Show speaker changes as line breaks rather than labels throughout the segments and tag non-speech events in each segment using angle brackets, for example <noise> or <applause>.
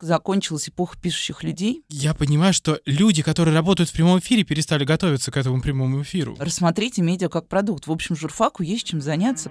закончилась эпоха пишущих людей.
Я понимаю, что люди, которые работают в прямом эфире, перестали готовиться к этому прямому эфиру.
Рассмотрите медиа как продукт. В общем, журфаку есть чем заняться.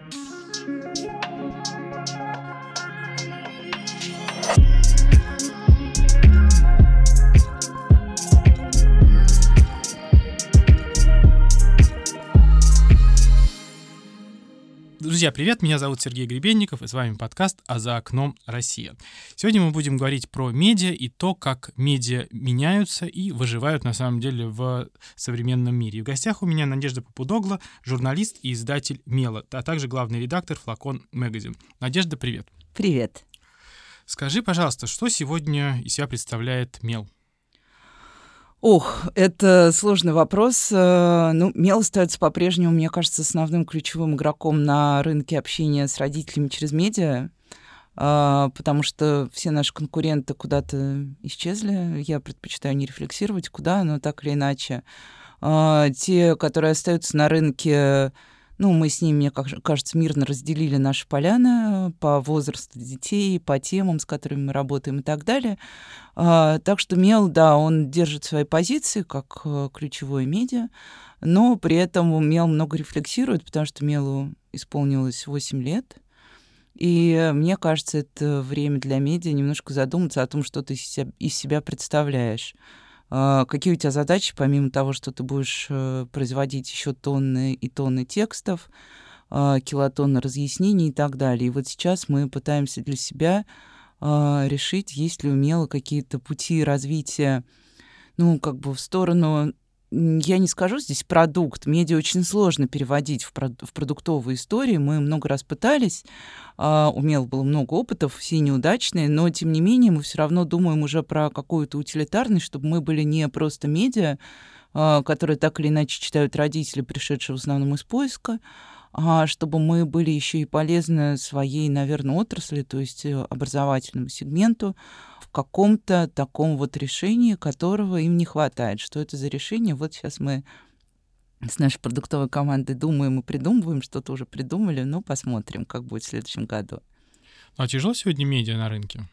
Друзья, привет! Меня зовут Сергей Гребенников, и с вами подкаст «А за окном Россия». Сегодня мы будем говорить про медиа и то, как медиа меняются и выживают на самом деле в современном мире. И в гостях у меня Надежда Попудогла, журналист и издатель «Мела», а также главный редактор «Флакон Магазин». Надежда, привет!
Привет!
Скажи, пожалуйста, что сегодня из себя представляет «Мел»?
Ох, это сложный вопрос. Э, ну, Мел остается по-прежнему, мне кажется, основным ключевым игроком на рынке общения с родителями через медиа, э, потому что все наши конкуренты куда-то исчезли. Я предпочитаю не рефлексировать, куда, но так или иначе. Э, те, которые остаются на рынке, ну, мы с ними, мне кажется, мирно разделили наши поляны по возрасту детей, по темам, с которыми мы работаем и так далее. А, так что Мел, да, он держит свои позиции как э, ключевое медиа, но при этом Мел много рефлексирует, потому что Мелу исполнилось 8 лет. И мне кажется, это время для медиа немножко задуматься о том, что ты из себя представляешь. А, какие у тебя задачи, помимо того, что ты будешь э, производить еще тонны и тонны текстов, а, килотонны разъяснений и так далее. И вот сейчас мы пытаемся для себя а, решить, есть ли умело какие-то пути развития, ну, как бы в сторону я не скажу здесь продукт. Медиа очень сложно переводить в, прод- в продуктовые истории. Мы много раз пытались. А, у Мел было много опытов, все неудачные, но тем не менее мы все равно думаем уже про какую-то утилитарность, чтобы мы были не просто медиа, а, которые так или иначе читают родители, пришедшие в основном из поиска, а чтобы мы были еще и полезны своей, наверное, отрасли, то есть э, образовательному сегменту, в каком-то таком вот решении, которого им не хватает. Что это за решение? Вот сейчас мы с нашей продуктовой командой думаем и придумываем, что-то уже придумали, но посмотрим, как будет в следующем году.
Ну, а тяжело сегодня медиа на рынке?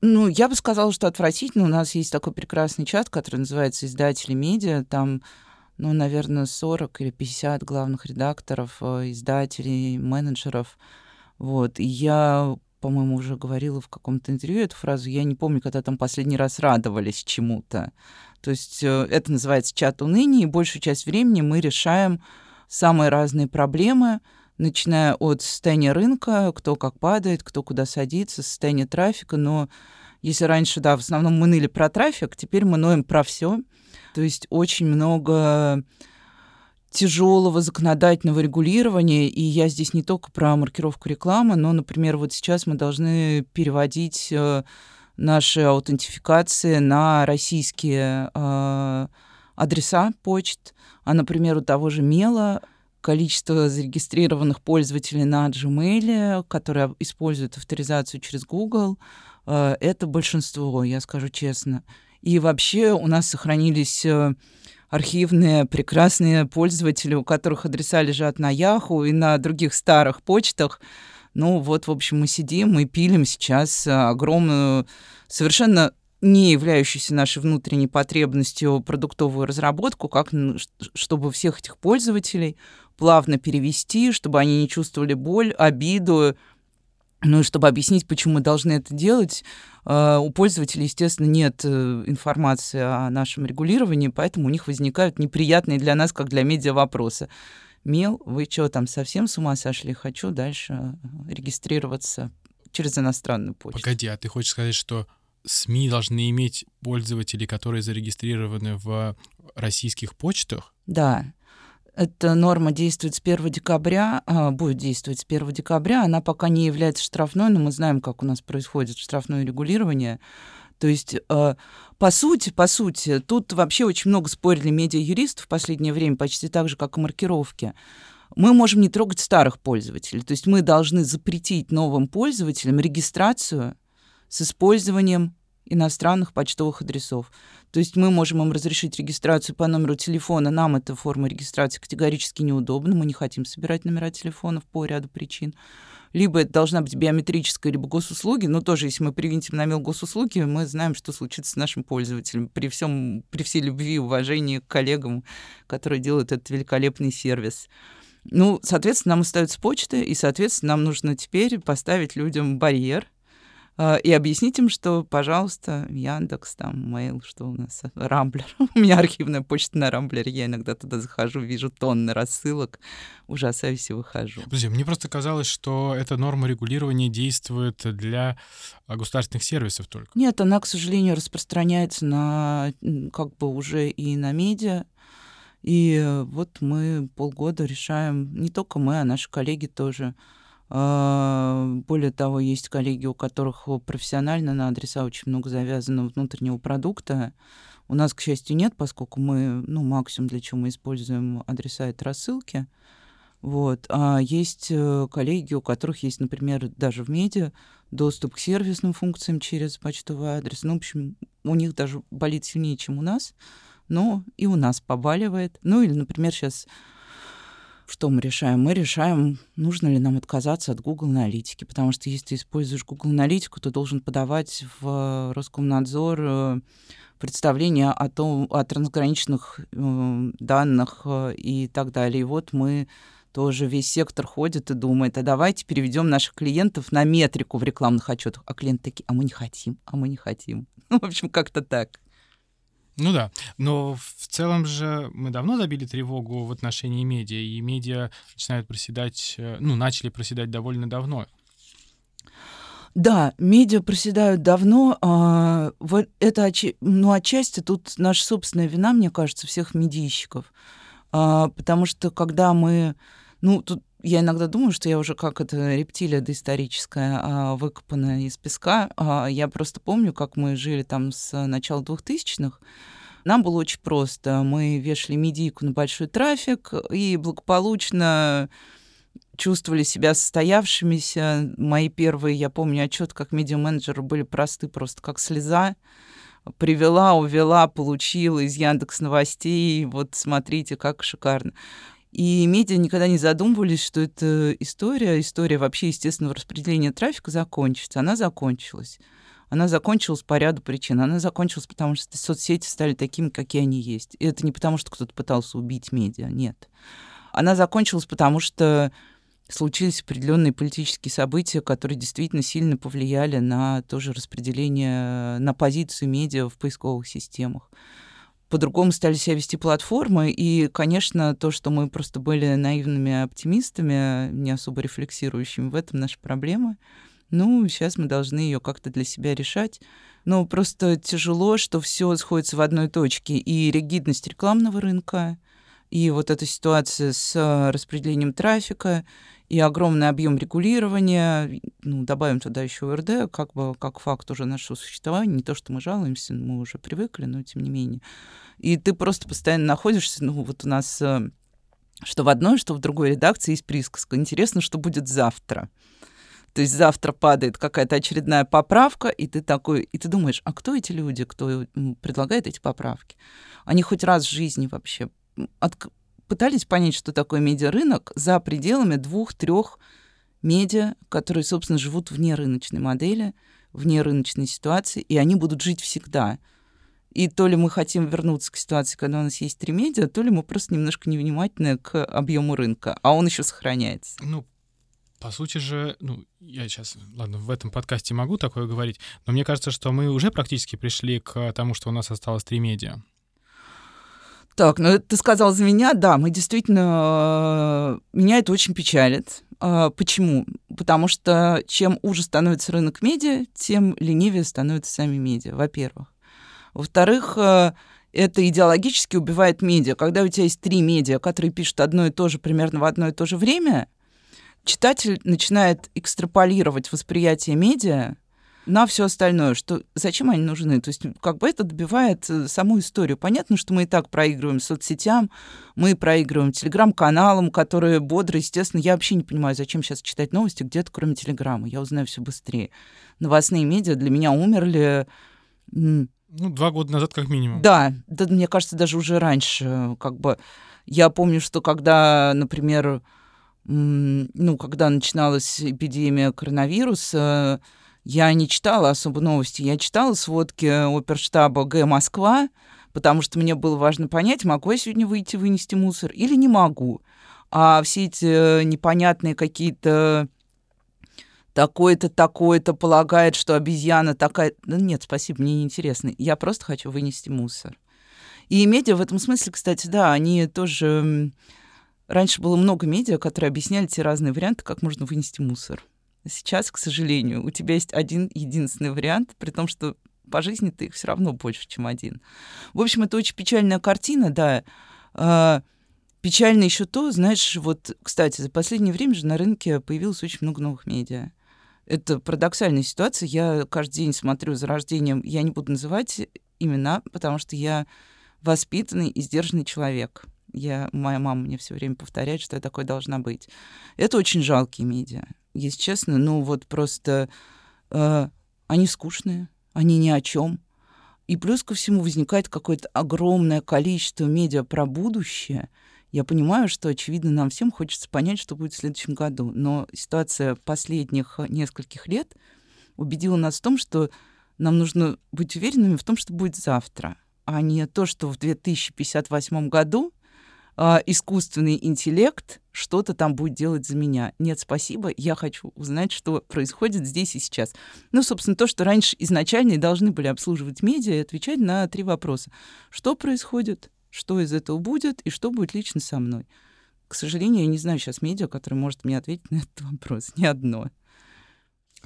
Ну, я бы сказала, что отвратительно. У нас есть такой прекрасный чат, который называется «Издатели медиа». Там, ну, наверное, 40 или 50 главных редакторов, э, издателей, менеджеров. Вот. И я по-моему, уже говорила в каком-то интервью эту фразу. Я не помню, когда там последний раз радовались чему-то. То есть э, это называется чат уныния, и большую часть времени мы решаем самые разные проблемы, начиная от состояния рынка, кто как падает, кто куда садится, состояние трафика. Но если раньше, да, в основном мы ныли про трафик, теперь мы ноем про все. То есть очень много тяжелого законодательного регулирования, и я здесь не только про маркировку рекламы, но, например, вот сейчас мы должны переводить э, наши аутентификации на российские э, адреса почт, а, например, у того же Мела количество зарегистрированных пользователей на Gmail, которые используют авторизацию через Google, это большинство, я скажу честно. И вообще у нас сохранились архивные прекрасные пользователи, у которых адреса лежат на Яху и на других старых почтах. Ну вот, в общем, мы сидим и пилим сейчас огромную, совершенно не являющуюся нашей внутренней потребностью продуктовую разработку, как чтобы всех этих пользователей плавно перевести, чтобы они не чувствовали боль, обиду, ну и чтобы объяснить, почему мы должны это делать, э, у пользователей, естественно, нет э, информации о нашем регулировании, поэтому у них возникают неприятные для нас, как для медиа, вопросы. Мел, вы что, там совсем с ума сошли? Хочу дальше регистрироваться через иностранную почту.
Погоди, а ты хочешь сказать, что СМИ должны иметь пользователей, которые зарегистрированы в российских почтах?
Да. Эта норма действует с 1 декабря, а, будет действовать с 1 декабря. Она пока не является штрафной, но мы знаем, как у нас происходит штрафное регулирование. То есть, э, по сути, по сути, тут вообще очень много спорили медиа-юристов в последнее время, почти так же, как и маркировки. Мы можем не трогать старых пользователей. То есть мы должны запретить новым пользователям регистрацию с использованием иностранных почтовых адресов. То есть мы можем им разрешить регистрацию по номеру телефона. Нам эта форма регистрации категорически неудобна. Мы не хотим собирать номера телефонов по ряду причин. Либо это должна быть биометрическая, либо госуслуги. Но тоже, если мы привинтим на мел госуслуги, мы знаем, что случится с нашим пользователем. При, всем, при всей любви и уважении к коллегам, которые делают этот великолепный сервис. Ну, соответственно, нам остается почта, и, соответственно, нам нужно теперь поставить людям барьер, и объяснить им, что, пожалуйста, Яндекс, там, Mail, что у нас, Рамблер. <laughs> у меня архивная почта на Рамблере, я иногда туда захожу, вижу тонны рассылок, ужасаюсь и выхожу.
Друзья, мне просто казалось, что эта норма регулирования действует для а, государственных сервисов только.
Нет, она, к сожалению, распространяется на, как бы уже и на медиа, и вот мы полгода решаем, не только мы, а наши коллеги тоже, а, более того, есть коллеги, у которых профессионально на адреса очень много завязано внутреннего продукта. У нас, к счастью, нет, поскольку мы, ну, максимум, для чего мы используем адреса, это рассылки. Вот. А есть э, коллеги, у которых есть, например, даже в медиа доступ к сервисным функциям через почтовый адрес. Ну, в общем, у них даже болит сильнее, чем у нас, но и у нас побаливает. Ну, или, например, сейчас что мы решаем? Мы решаем, нужно ли нам отказаться от Google аналитики, потому что если ты используешь Google аналитику, ты должен подавать в Роскомнадзор э, представление о том, о трансграничных э, данных э, и так далее. И вот мы тоже весь сектор ходит и думает, а давайте переведем наших клиентов на метрику в рекламных отчетах. А клиенты такие, а мы не хотим, а мы не хотим. Ну, <laughs> в общем, как-то так.
Ну да, но в целом же мы давно забили тревогу в отношении медиа, и медиа начинают проседать, э, ну, начали проседать довольно давно.
Да, медиа проседают давно. А, это, ну, отчасти тут наша собственная вина, мне кажется, всех медийщиков. А, потому что когда мы... Ну, тут я иногда думаю, что я уже как это рептилия доисторическая, а, выкопанная из песка. А, я просто помню, как мы жили там с начала двухтысячных. Нам было очень просто. Мы вешали медийку на большой трафик и благополучно чувствовали себя состоявшимися. Мои первые, я помню, отчет как медиа-менеджеры были просты, просто как слеза. Привела, увела, получила из Яндекс новостей. Вот смотрите, как шикарно. И медиа никогда не задумывались, что эта история, история вообще естественного распределения трафика закончится. Она закончилась. Она закончилась по ряду причин. Она закончилась, потому что соцсети стали такими, какие они есть. И это не потому, что кто-то пытался убить медиа, нет. Она закончилась, потому что случились определенные политические события, которые действительно сильно повлияли на тоже распределение, на позицию медиа в поисковых системах по-другому стали себя вести платформы. И, конечно, то, что мы просто были наивными оптимистами, не особо рефлексирующими, в этом наша проблема. Ну, сейчас мы должны ее как-то для себя решать. Но просто тяжело, что все сходится в одной точке. И ригидность рекламного рынка, и вот эта ситуация с распределением трафика, и огромный объем регулирования, ну, добавим туда еще РД, как бы как факт уже нашего существования, не то, что мы жалуемся, мы уже привыкли, но тем не менее. И ты просто постоянно находишься, ну, вот у нас э, что в одной, что в другой редакции есть присказка. Интересно, что будет завтра. То есть завтра падает какая-то очередная поправка, и ты такой, и ты думаешь, а кто эти люди, кто предлагает эти поправки? Они хоть раз в жизни вообще от, пытались понять, что такое медиарынок за пределами двух-трех медиа, которые, собственно, живут вне рыночной модели, вне рыночной ситуации, и они будут жить всегда. И то ли мы хотим вернуться к ситуации, когда у нас есть три медиа, то ли мы просто немножко невнимательны к объему рынка, а он еще сохраняется.
Ну, по сути же, ну, я сейчас, ладно, в этом подкасте могу такое говорить, но мне кажется, что мы уже практически пришли к тому, что у нас осталось три медиа.
Так, ну ты сказал за меня, да, мы действительно... Э, меня это очень печалит. А, почему? Потому что чем уже становится рынок медиа, тем ленивее становятся сами медиа, во-первых. Во-вторых, э, это идеологически убивает медиа. Когда у тебя есть три медиа, которые пишут одно и то же примерно в одно и то же время, читатель начинает экстраполировать восприятие медиа на все остальное, что зачем они нужны. То есть как бы это добивает э, саму историю. Понятно, что мы и так проигрываем соцсетям, мы проигрываем телеграм-каналам, которые бодро, естественно. Я вообще не понимаю, зачем сейчас читать новости где-то, кроме телеграма. Я узнаю все быстрее. Новостные медиа для меня умерли
Ну, два года назад как минимум.
Да, да, мне кажется, даже уже раньше. Как бы я помню, что когда, например, ну, когда начиналась эпидемия коронавируса, я не читала особо новости. Я читала сводки оперштаба Г Москва, потому что мне было важно понять, могу я сегодня выйти вынести мусор или не могу. А все эти непонятные какие-то такой-то, такой-то полагает, что обезьяна такая... Да нет, спасибо, мне не интересно. Я просто хочу вынести мусор. И медиа в этом смысле, кстати, да, они тоже... Раньше было много медиа, которые объясняли те разные варианты, как можно вынести мусор. Сейчас, к сожалению, у тебя есть один единственный вариант, при том, что по жизни ты их все равно больше, чем один. В общем, это очень печальная картина, да. А, печально еще то, знаешь, вот, кстати, за последнее время же на рынке появилось очень много новых медиа. Это парадоксальная ситуация. Я каждый день смотрю за рождением, я не буду называть имена, потому что я воспитанный и сдержанный человек. Я, моя мама мне все время повторяет, что я такой должна быть. Это очень жалкие медиа, если честно. Ну вот просто э, они скучные, они ни о чем. И плюс ко всему возникает какое-то огромное количество медиа про будущее. Я понимаю, что, очевидно, нам всем хочется понять, что будет в следующем году. Но ситуация последних нескольких лет убедила нас в том, что нам нужно быть уверенными в том, что будет завтра, а не то, что в 2058 году э, искусственный интеллект что-то там будет делать за меня. Нет, спасибо, я хочу узнать, что происходит здесь и сейчас. Ну, собственно, то, что раньше изначально должны были обслуживать медиа и отвечать на три вопроса. Что происходит, что из этого будет и что будет лично со мной. К сожалению, я не знаю сейчас медиа, которое может мне ответить на этот вопрос. Ни одно.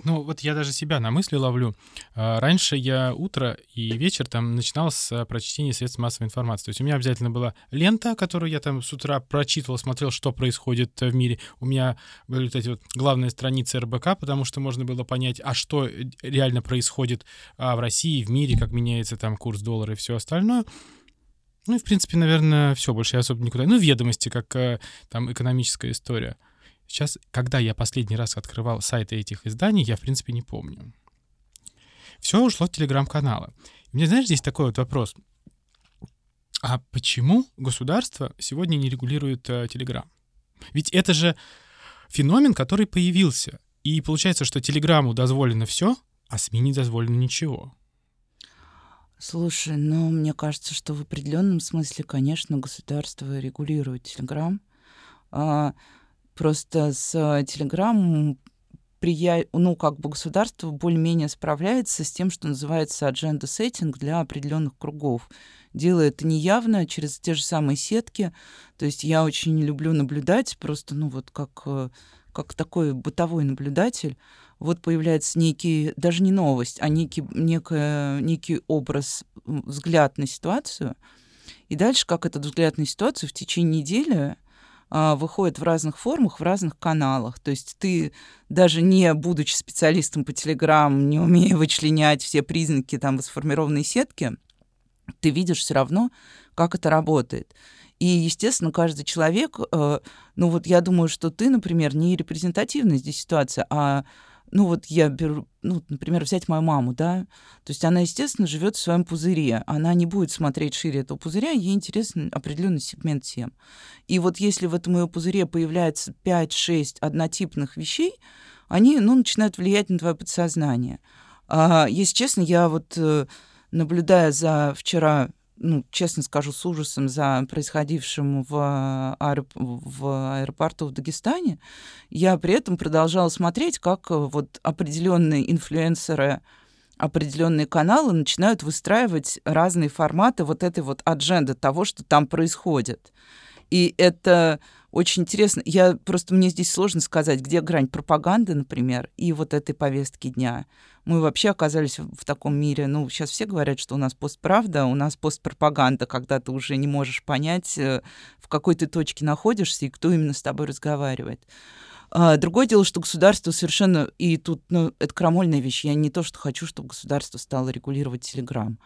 Ну, вот я даже себя на мысли ловлю. А, раньше я утро и вечер там начинал с а, прочтения средств массовой информации. То есть у меня обязательно была лента, которую я там с утра прочитывал, смотрел, что происходит в мире. У меня были вот эти вот главные страницы РБК, потому что можно было понять, а что реально происходит а, в России, в мире, как меняется там курс доллара и все остальное. Ну и, в принципе, наверное, все, больше я особо никуда. Ну, ведомости, как там экономическая история. Сейчас, когда я последний раз открывал сайты этих изданий, я, в принципе, не помню. Все ушло в телеграм-каналы. Мне, знаешь, здесь такой вот вопрос. А почему государство сегодня не регулирует э, Телеграм? Ведь это же феномен, который появился. И получается, что Телеграму дозволено все, а СМИ не дозволено ничего.
Слушай, ну, мне кажется, что в определенном смысле, конечно, государство регулирует Телеграм. А, Просто с Телеграмом прия... ну, как бы государство более-менее справляется с тем, что называется setting для определенных кругов. Делает это неявно, через те же самые сетки. То есть я очень люблю наблюдать, просто, ну, вот как, э, как такой бытовой наблюдатель. Вот появляется некий, даже не новость, а некий, некая, некий образ, взгляд на ситуацию. И дальше, как этот взгляд на ситуацию в течение недели а, выходит в разных формах, в разных каналах. То есть ты, даже не будучи специалистом по Телеграм, не умея вычленять все признаки там сформированной сетки, ты видишь все равно, как это работает. И, естественно, каждый человек, э, ну вот я думаю, что ты, например, не репрезентативная здесь ситуация, а ну вот я беру, ну, например, взять мою маму, да, то есть она, естественно, живет в своем пузыре, она не будет смотреть шире этого пузыря, ей интересен определенный сегмент тем. И вот если в этом ее пузыре появляется 5-6 однотипных вещей, они, ну, начинают влиять на твое подсознание. А, если честно, я вот, э, наблюдая за вчера ну, честно скажу, с ужасом за происходившим в, аэроп... в аэропорту в Дагестане, я при этом продолжала смотреть, как э, вот определенные инфлюенсеры, определенные каналы начинают выстраивать разные форматы вот этой вот адженды того, что там происходит. И это очень интересно. Я просто мне здесь сложно сказать, где грань пропаганды, например, и вот этой повестки дня. Мы вообще оказались в таком мире. Ну, сейчас все говорят, что у нас постправда, у нас постпропаганда, когда ты уже не можешь понять, э, в какой ты точке находишься и кто именно с тобой разговаривает. А, другое дело, что государство совершенно... И тут, ну, это крамольная вещь. Я не то, что хочу, чтобы государство стало регулировать Телеграм.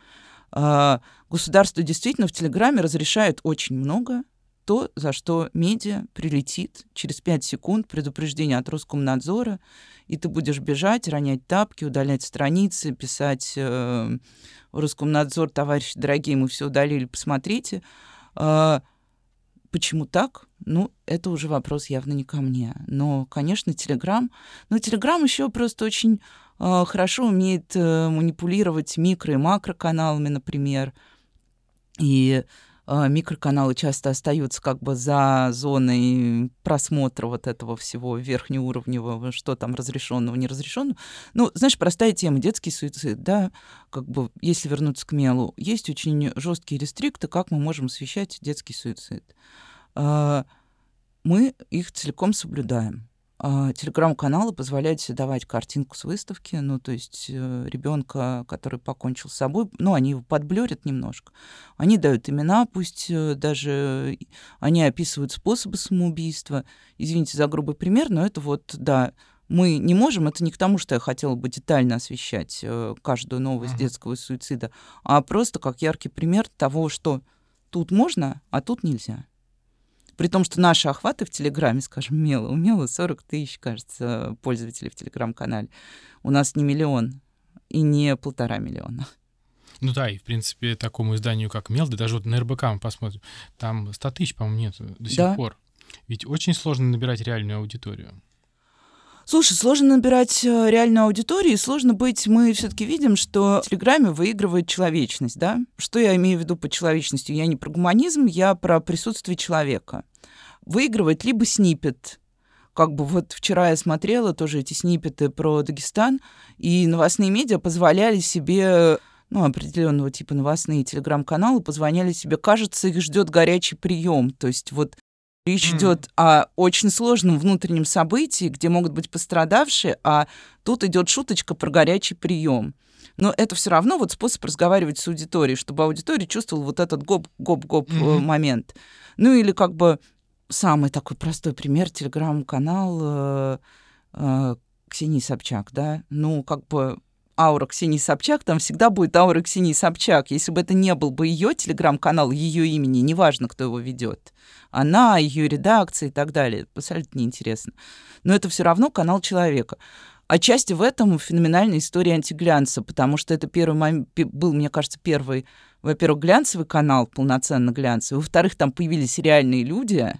Государство действительно в Телеграме разрешает очень много, то, за что медиа прилетит через 5 секунд предупреждение от Роскомнадзора, и ты будешь бежать, ронять тапки, удалять страницы, писать э, Роскомнадзор, товарищи дорогие, мы все удалили, посмотрите. Э, почему так? Ну, это уже вопрос явно не ко мне. Но, конечно, Телеграм... Но Телеграм еще просто очень э, хорошо умеет э, манипулировать микро- и макроканалами, например. И микроканалы часто остаются как бы за зоной просмотра вот этого всего верхнеуровневого, что там разрешенного, неразрешенного. Ну, знаешь, простая тема, детский суицид, да, как бы, если вернуться к мелу, есть очень жесткие рестрикты, как мы можем освещать детский суицид. А, мы их целиком соблюдаем. А, телеграм-каналы позволяют себе давать картинку с выставки, ну, то есть э, ребенка, который покончил с собой, ну, они его подблерят немножко. Они дают имена, пусть э, даже они описывают способы самоубийства. Извините за грубый пример, но это вот, да, мы не можем, это не к тому, что я хотела бы детально освещать э, каждую новость uh-huh. детского суицида, а просто как яркий пример того, что тут можно, а тут нельзя. При том, что наши охваты в Телеграме, скажем, Мела, у Мела 40 тысяч, кажется, пользователей в Телеграм-канале. У нас не миллион и не полтора миллиона.
Ну да, и в принципе такому изданию, как Мел, да даже вот на РБК мы посмотрим, там 100 тысяч, по-моему, нет до сих да. пор. Ведь очень сложно набирать реальную аудиторию.
Слушай, сложно набирать э, реальную аудиторию, сложно быть... Мы все-таки видим, что в Телеграме выигрывает человечность, да? Что я имею в виду по человечностью? Я не про гуманизм, я про присутствие человека. Выигрывает либо снипет, как бы вот вчера я смотрела тоже эти снипеты про Дагестан, и новостные медиа позволяли себе ну, определенного типа новостные телеграм-каналы позвоняли себе, кажется, их ждет горячий прием. То есть вот Речь mm. идет о очень сложном внутреннем событии, где могут быть пострадавшие, а тут идет шуточка про горячий прием. Но это все равно вот способ разговаривать с аудиторией, чтобы аудитория чувствовала вот этот гоп-гоп-гоп mm-hmm. момент. Ну или как бы самый такой простой пример, телеграм-канал э, э, Ксении Собчак, да, ну как бы аура Ксении Собчак, там всегда будет аура Ксении Собчак. Если бы это не был бы ее телеграм-канал, ее имени, неважно, кто его ведет, она, ее редакция и так далее, абсолютно неинтересно. Но это все равно канал человека. Отчасти в этом феноменальная история антиглянца, потому что это первый был, мне кажется, первый, во-первых, глянцевый канал, полноценно глянцевый, во-вторых, там появились реальные люди,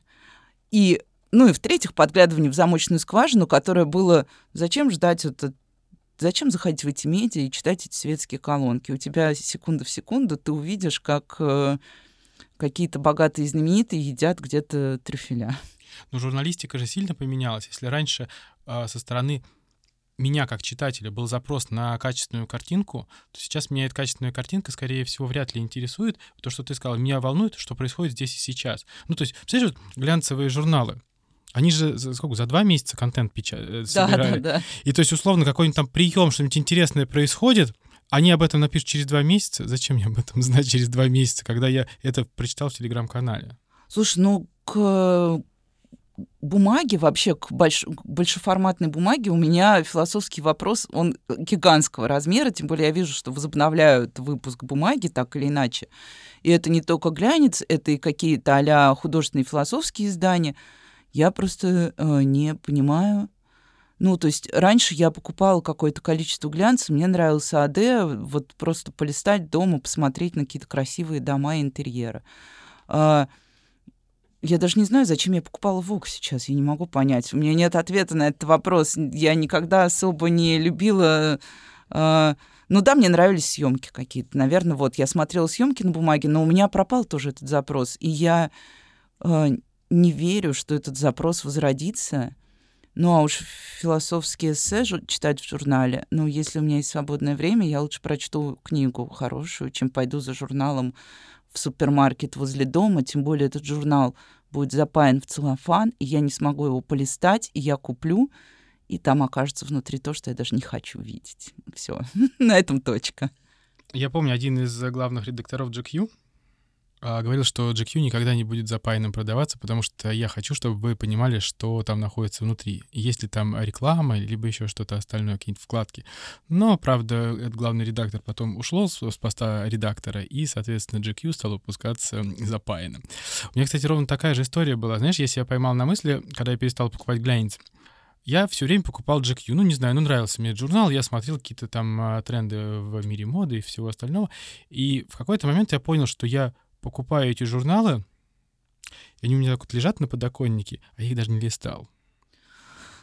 и ну и в-третьих, подглядывание в замочную скважину, которое было... Зачем ждать этот Зачем заходить в эти медиа и читать эти светские колонки? У тебя секунда в секунду ты увидишь, как э, какие-то богатые знаменитые едят где-то трюфеля.
Но журналистика же сильно поменялась. Если раньше э, со стороны меня как читателя был запрос на качественную картинку, то сейчас меня эта качественная картинка, скорее всего, вряд ли интересует. То, что ты сказал, меня волнует, что происходит здесь и сейчас. Ну, то есть, представляешь, вот глянцевые журналы, они же за сколько? За два месяца контент печатают, собирают. Да, да, да. И то есть, условно, какой-нибудь там прием, что-нибудь интересное происходит, они об этом напишут через два месяца. Зачем мне об этом знать через два месяца, когда я это прочитал в телеграм-канале?
Слушай, ну к бумаге, вообще к, больш... к большеформатной бумаге у меня философский вопрос, он гигантского размера, тем более я вижу, что возобновляют выпуск бумаги так или иначе. И это не только глянец, это и какие-то а художественные философские издания — я просто э, не понимаю. Ну, то есть раньше я покупала какое-то количество глянца, мне нравился АД, вот просто полистать дома, посмотреть на какие-то красивые дома и интерьеры. А, я даже не знаю, зачем я покупала ВОК сейчас, я не могу понять. У меня нет ответа на этот вопрос. Я никогда особо не любила... А, ну да, мне нравились съемки какие-то. Наверное, вот я смотрела съемки на бумаге, но у меня пропал тоже этот запрос. И я а, не верю, что этот запрос возродится. Ну, а уж философские эссе читать в журнале, ну, если у меня есть свободное время, я лучше прочту книгу хорошую, чем пойду за журналом в супермаркет возле дома, тем более этот журнал будет запаян в целлофан, и я не смогу его полистать, и я куплю, и там окажется внутри то, что я даже не хочу видеть. Все, <laughs> на этом точка.
Я помню, один из главных редакторов GQ говорил, что GQ никогда не будет запаянным продаваться, потому что я хочу, чтобы вы понимали, что там находится внутри. Есть ли там реклама, либо еще что-то остальное, какие-то вкладки. Но, правда, этот главный редактор потом ушел с, с поста редактора, и, соответственно, GQ стал выпускаться запаянным. У меня, кстати, ровно такая же история была. Знаешь, я себя поймал на мысли, когда я перестал покупать глянец, я все время покупал GQ. Ну, не знаю, ну, нравился мне журнал, я смотрел какие-то там а, тренды в мире моды и всего остального. И в какой-то момент я понял, что я покупаю эти журналы, и они у меня так вот лежат на подоконнике, а я их даже не листал.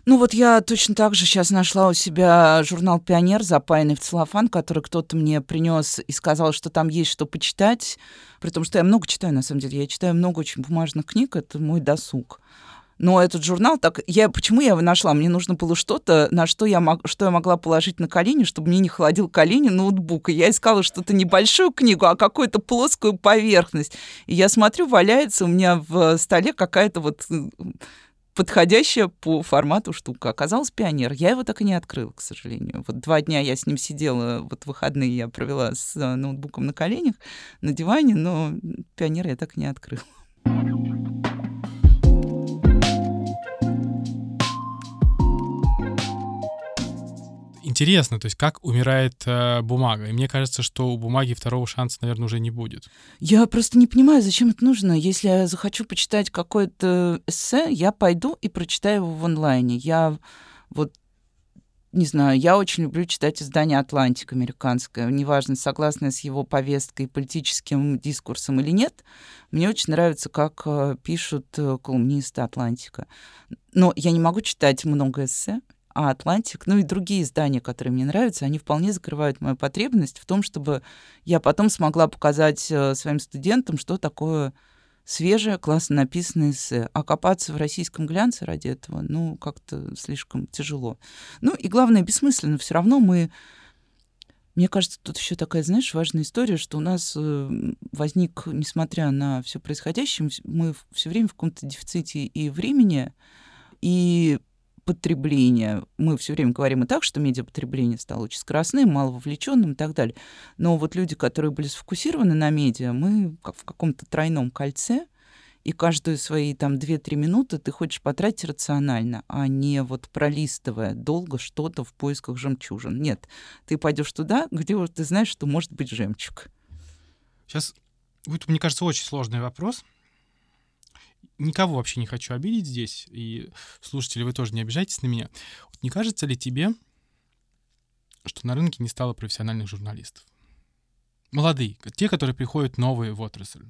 Ну вот я точно так же сейчас нашла у себя журнал «Пионер», запаянный в целлофан, который кто-то мне принес и сказал, что там есть что почитать. При том, что я много читаю, на самом деле. Я читаю много очень бумажных книг, это мой досуг. Но этот журнал так... Я, почему я его нашла? Мне нужно было что-то, на что я, мог, что я могла положить на колени, чтобы мне не холодил колени ноутбук. И я искала что-то небольшую книгу, а какую-то плоскую поверхность. И я смотрю, валяется у меня в столе какая-то вот э, подходящая по формату штука. Оказалось, пионер. Я его так и не открыла, к сожалению. Вот два дня я с ним сидела, вот выходные я провела с э, ноутбуком на коленях, на диване, но пионер я так и не открыла.
Интересно, то есть как умирает э, бумага. И мне кажется, что у бумаги второго шанса, наверное, уже не будет.
Я просто не понимаю, зачем это нужно. Если я захочу почитать какое-то эссе, я пойду и прочитаю его в онлайне. Я вот не знаю, я очень люблю читать издание «Atlantic» американское. Неважно, согласна с его повесткой, политическим дискурсом или нет, мне очень нравится, как э, пишут э, колумнисты «Atlantic а». Но я не могу читать много эссе, а Atlantic, ну и другие издания, которые мне нравятся, они вполне закрывают мою потребность в том, чтобы я потом смогла показать э, своим студентам, что такое свежее, классно написанное эссе. А копаться в российском глянце ради этого, ну, как-то слишком тяжело. Ну и главное, бессмысленно. Все равно мы... Мне кажется, тут еще такая, знаешь, важная история, что у нас э, возник, несмотря на все происходящее, мы все время в каком-то дефиците и времени, и потребления. Мы все время говорим и так, что медиапотребление стало очень скоростным, мало вовлеченным и так далее. Но вот люди, которые были сфокусированы на медиа, мы как в каком-то тройном кольце, и каждую свои там 2-3 минуты ты хочешь потратить рационально, а не вот пролистывая долго что-то в поисках жемчужин. Нет, ты пойдешь туда, где вот ты знаешь, что может быть жемчуг.
Сейчас будет, мне кажется, очень сложный вопрос, никого вообще не хочу обидеть здесь, и слушатели, вы тоже не обижайтесь на меня. Вот не кажется ли тебе, что на рынке не стало профессиональных журналистов? Молодые, те, которые приходят новые в отрасль.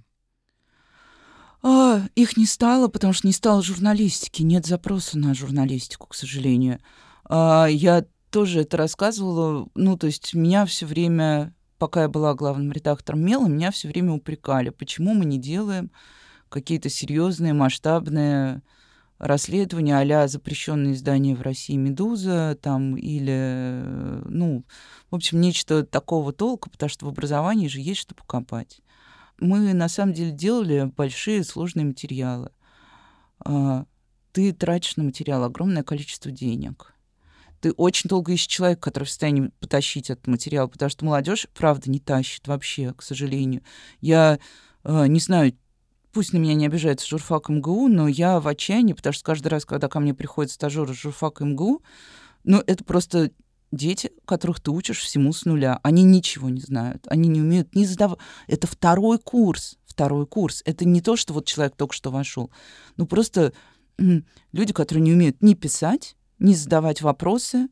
А, их не стало, потому что не стало журналистики. Нет запроса на журналистику, к сожалению. А, я тоже это рассказывала. Ну, то есть меня все время, пока я была главным редактором Мела, меня все время упрекали, почему мы не делаем какие-то серьезные масштабные расследования а запрещенные издания в России «Медуза» там, или, ну, в общем, нечто такого толка, потому что в образовании же есть что покопать. Мы, на самом деле, делали большие сложные материалы. А, ты тратишь на материал огромное количество денег. Ты очень долго ищешь человека, который в состоянии потащить этот материал, потому что молодежь, правда, не тащит вообще, к сожалению. Я э, не знаю, пусть на меня не обижается журфак МГУ, но я в отчаянии, потому что каждый раз, когда ко мне приходит стажер из журфака МГУ, ну, это просто дети, которых ты учишь всему с нуля. Они ничего не знают, они не умеют ни задавать. Это второй курс, второй курс. Это не то, что вот человек только что вошел. Ну, просто люди, которые не умеют ни писать, ни задавать вопросы,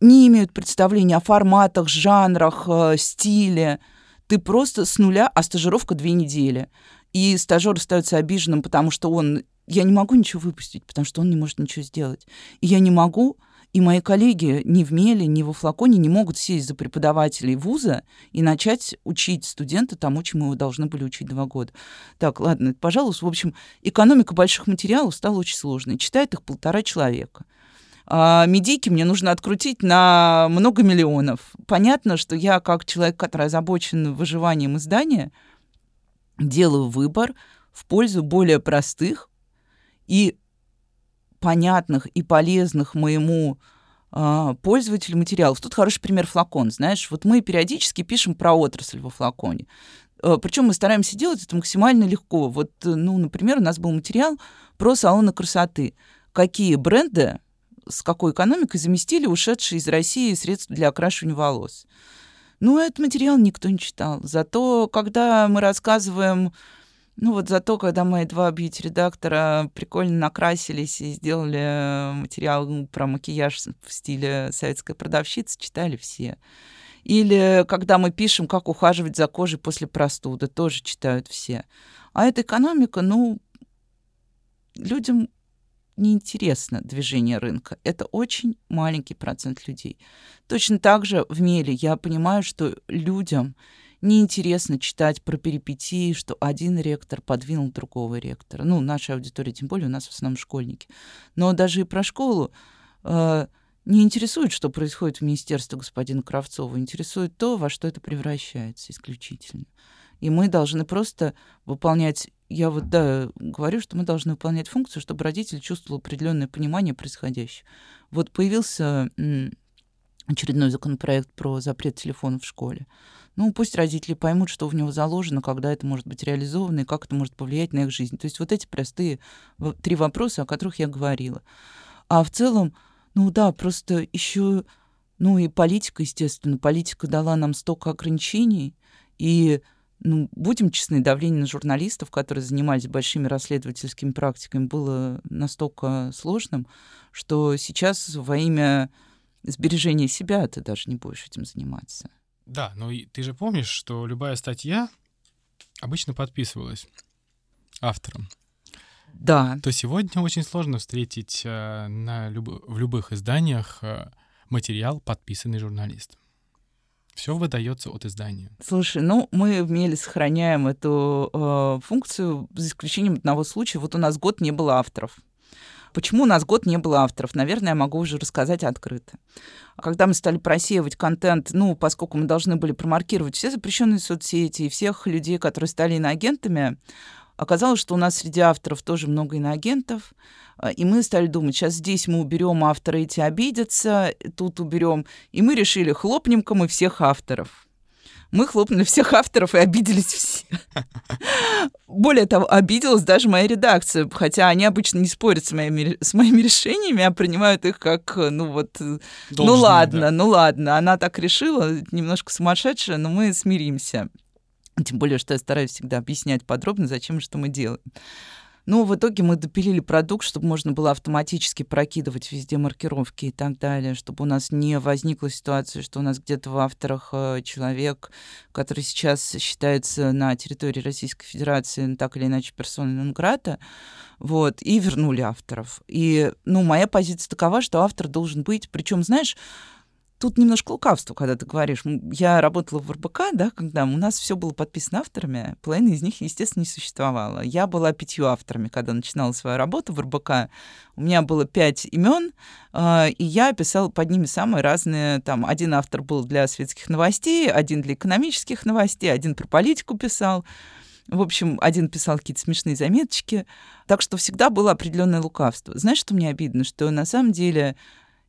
не имеют представления о форматах, жанрах, э, стиле. Ты просто с нуля, а стажировка две недели. И стажер остается обиженным, потому что он... Я не могу ничего выпустить, потому что он не может ничего сделать. И я не могу, и мои коллеги ни в Меле, ни во Флаконе не могут сесть за преподавателей вуза и начать учить студента тому, чему его должны были учить два года. Так, ладно, пожалуйста. В общем, экономика больших материалов стала очень сложной. Читает их полтора человека. А медийки мне нужно открутить на много миллионов. Понятно, что я, как человек, который озабочен выживанием издания, делаю выбор в пользу более простых и понятных и полезных моему э, пользователю материалов. Тут хороший пример флакон. Знаешь, вот мы периодически пишем про отрасль во флаконе. Э, Причем мы стараемся делать это максимально легко. Вот, ну, например, у нас был материал про салоны красоты. Какие бренды с какой экономикой заместили ушедшие из России средства для окрашивания волос. Ну, этот материал никто не читал. Зато, когда мы рассказываем ну вот зато, когда мои два бьюти-редактора прикольно накрасились и сделали материал про макияж в стиле советской продавщицы, читали все. Или когда мы пишем, как ухаживать за кожей после простуды, тоже читают все. А эта экономика, ну, людям неинтересно движение рынка. Это очень маленький процент людей. Точно так же в Меле я понимаю, что людям неинтересно читать про перипетии, что один ректор подвинул другого ректора. Ну, наша аудитория, тем более у нас в основном школьники. Но даже и про школу э, не интересует, что происходит в Министерстве господина Кравцова. Интересует то, во что это превращается исключительно. И мы должны просто выполнять... Я вот, да, говорю, что мы должны выполнять функцию, чтобы родитель чувствовал определенное понимание происходящего. Вот появился очередной законопроект про запрет телефона в школе. Ну, пусть родители поймут, что в него заложено, когда это может быть реализовано и как это может повлиять на их жизнь. То есть вот эти простые три вопроса, о которых я говорила. А в целом, ну да, просто еще, ну и политика, естественно, политика дала нам столько ограничений, и ну, будем честны, давление на журналистов, которые занимались большими расследовательскими практиками, было настолько сложным, что сейчас во имя сбережения себя ты даже не будешь этим заниматься.
Да, но ты же помнишь, что любая статья обычно подписывалась автором.
Да.
То сегодня очень сложно встретить э, на люб... в любых изданиях э, материал, подписанный журналистом. Все выдается от издания.
Слушай, ну мы в Меле сохраняем эту э, функцию за исключением одного случая. Вот у нас год не было авторов. Почему у нас год не было авторов? Наверное, я могу уже рассказать открыто. Когда мы стали просеивать контент, ну, поскольку мы должны были промаркировать все запрещенные соцсети и всех людей, которые стали иноагентами, оказалось, что у нас среди авторов тоже много иноагентов. А, и мы стали думать, сейчас здесь мы уберем авторы, эти обидятся, тут уберем. И мы решили, хлопнем-ка мы всех авторов мы хлопнули всех авторов и обиделись все. Более того, обиделась даже моя редакция, хотя они обычно не спорят с моими, с моими решениями, а принимают их как, ну вот, ну Должное, ну ладно, да. ну ладно, она так решила, немножко сумасшедшая, но мы смиримся. <laughs> Тем более, что я стараюсь всегда объяснять подробно, зачем что мы делаем. Ну, в итоге мы допилили продукт, чтобы можно было автоматически прокидывать везде маркировки и так далее, чтобы у нас не возникла ситуация, что у нас где-то в авторах э, человек, который сейчас считается на территории Российской Федерации ну, так или иначе персоной Нонграта, вот, и вернули авторов. И, ну, моя позиция такова, что автор должен быть, причем, знаешь, тут немножко лукавство, когда ты говоришь. Я работала в РБК, да, когда у нас все было подписано авторами, половина из них, естественно, не существовало. Я была пятью авторами, когда начинала свою работу в РБК. У меня было пять имен, а, и я писала под ними самые разные. Там один автор был для светских новостей, один для экономических новостей, один про политику писал. В общем, один писал какие-то смешные заметочки. Так что всегда было определенное лукавство. Знаешь, что мне обидно? Что на самом деле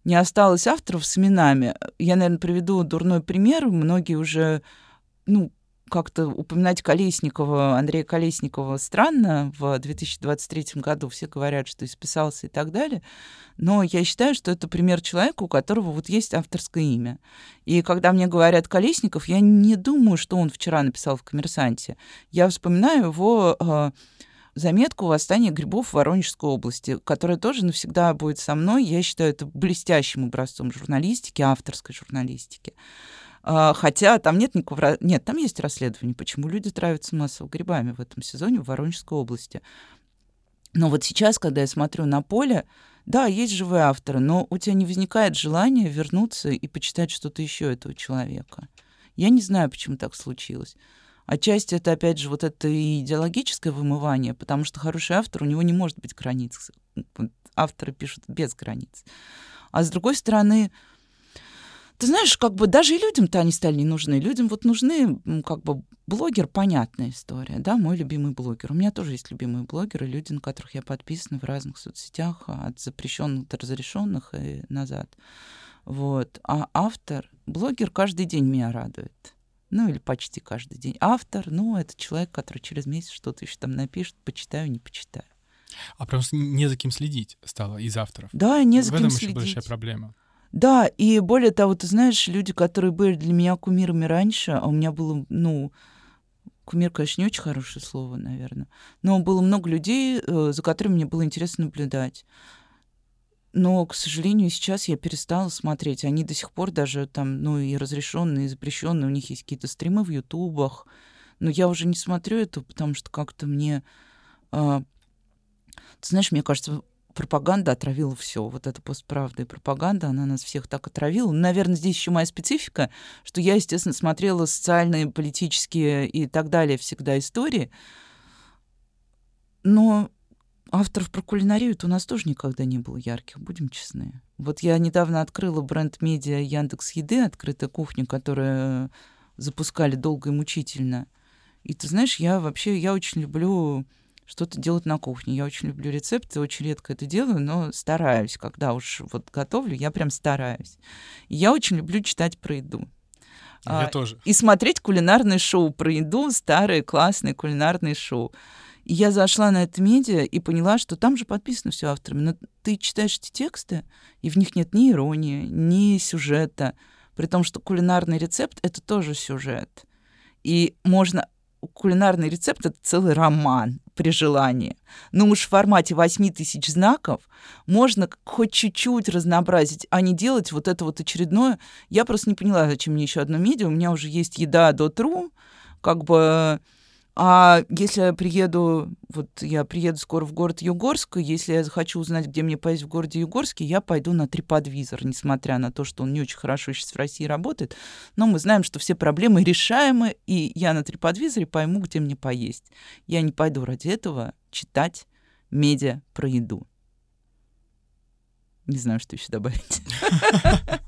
не осталось авторов с именами. Я, наверное, приведу дурной пример. Многие уже, ну, как-то упоминать Колесникова, Андрея Колесникова странно в 2023 году. Все говорят, что исписался и так далее. Но я считаю, что это пример человека, у которого вот есть авторское имя. И когда мне говорят Колесников, я не думаю, что он вчера написал в «Коммерсанте». Я вспоминаю его а, заметку «Восстание грибов в Воронежской области», которая тоже навсегда будет со мной. Я считаю это блестящим образцом журналистики, авторской журналистики. А, хотя там нет никакого... Нет, там есть расследование, почему люди травятся массово грибами в этом сезоне в Воронежской области. Но вот сейчас, когда я смотрю на поле, да, есть живые авторы, но у тебя не возникает желания вернуться и почитать что-то еще этого человека. Я не знаю, почему так случилось. Отчасти это, опять же, вот это идеологическое вымывание, потому что хороший автор, у него не может быть границ. Авторы пишут без границ. А с другой стороны, ты знаешь, как бы даже и людям-то они стали не нужны. Людям вот нужны, как бы, блогер, понятная история, да, мой любимый блогер. У меня тоже есть любимые блогеры, люди, на которых я подписана в разных соцсетях, от запрещенных до разрешенных и назад. Вот. А автор, блогер каждый день меня радует. Ну, или почти каждый день. Автор, ну, это человек, который через месяц что-то еще там напишет, почитаю, не почитаю.
А просто не за кем следить стало из авторов.
Да, не за
В
кем
этом
следить.
еще большая проблема.
Да, и более того, ты знаешь, люди, которые были для меня кумирами раньше, а у меня было, ну, кумир, конечно, не очень хорошее слово, наверное, но было много людей, э, за которыми мне было интересно наблюдать. Но, к сожалению, сейчас я перестала смотреть. Они до сих пор даже там, ну, и разрешенные, и запрещенные, у них есть какие-то стримы в ютубах. Но я уже не смотрю это, потому что как-то мне... а, ты знаешь, мне кажется, пропаганда отравила все. Вот эта постправда и пропаганда, она нас всех так отравила. Ну, Наверное, здесь еще моя специфика, что я, естественно, смотрела социальные, политические и так далее всегда истории. Но авторов про кулинарию у нас тоже никогда не было ярких, будем честны. Вот я недавно открыла бренд медиа Яндекс Еды, открытая кухня, которую запускали долго и мучительно. И ты знаешь, я вообще, я очень люблю что-то делать на кухне. Я очень люблю рецепты, очень редко это делаю, но стараюсь. Когда уж вот готовлю, я прям стараюсь. И я очень люблю читать про еду.
Я
А,
тоже.
и смотреть кулинарные шоу про еду, старые классные кулинарные шоу. И я зашла на это медиа и поняла, что там же подписано все авторами. Но ты читаешь эти тексты, и в них нет ни иронии, ни сюжета. При том, что кулинарный рецепт — это тоже сюжет. И можно... Кулинарный рецепт — это целый роман при желании. Но уж в формате 8 тысяч знаков можно хоть чуть-чуть разнообразить, а не делать вот это вот очередное. Я просто не поняла, зачем мне еще одно медиа. У меня уже есть еда до тру, как бы... А если я приеду, вот я приеду скоро в город Югорск, если я захочу узнать, где мне поесть в городе Югорске, я пойду на TripAdvisor, несмотря на то, что он не очень хорошо сейчас в России работает. Но мы знаем, что все проблемы решаемы, и я на TripAdvisor пойму, где мне поесть. Я не пойду ради этого читать медиа про еду. Не знаю, что еще добавить. <laughs>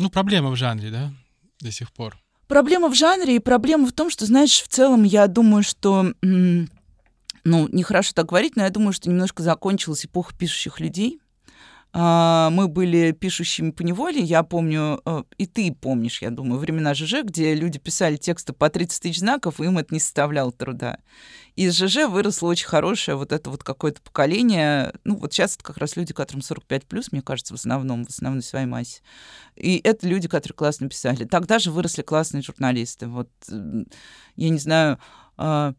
Ну, проблема в жанре, да, до сих пор.
Проблема в жанре и проблема в том, что, знаешь, в целом я думаю, что, ну, нехорошо так говорить, но я думаю, что немножко закончилась эпоха пишущих людей. А, Мы были пишущими по неволе, я помню, э, и ты помнишь, я думаю, времена ЖЖ, где люди писали тексты по 30 тысяч знаков, и им это не составляло труда. Из ЖЖ выросло очень хорошее вот это вот какое-то поколение, ну вот сейчас это как раз люди, которым 45 плюс, мне кажется, в основном, в основной своей массе. И это люди, которые классно писали. Тогда же выросли классные журналисты. Вот, я не знаю, а,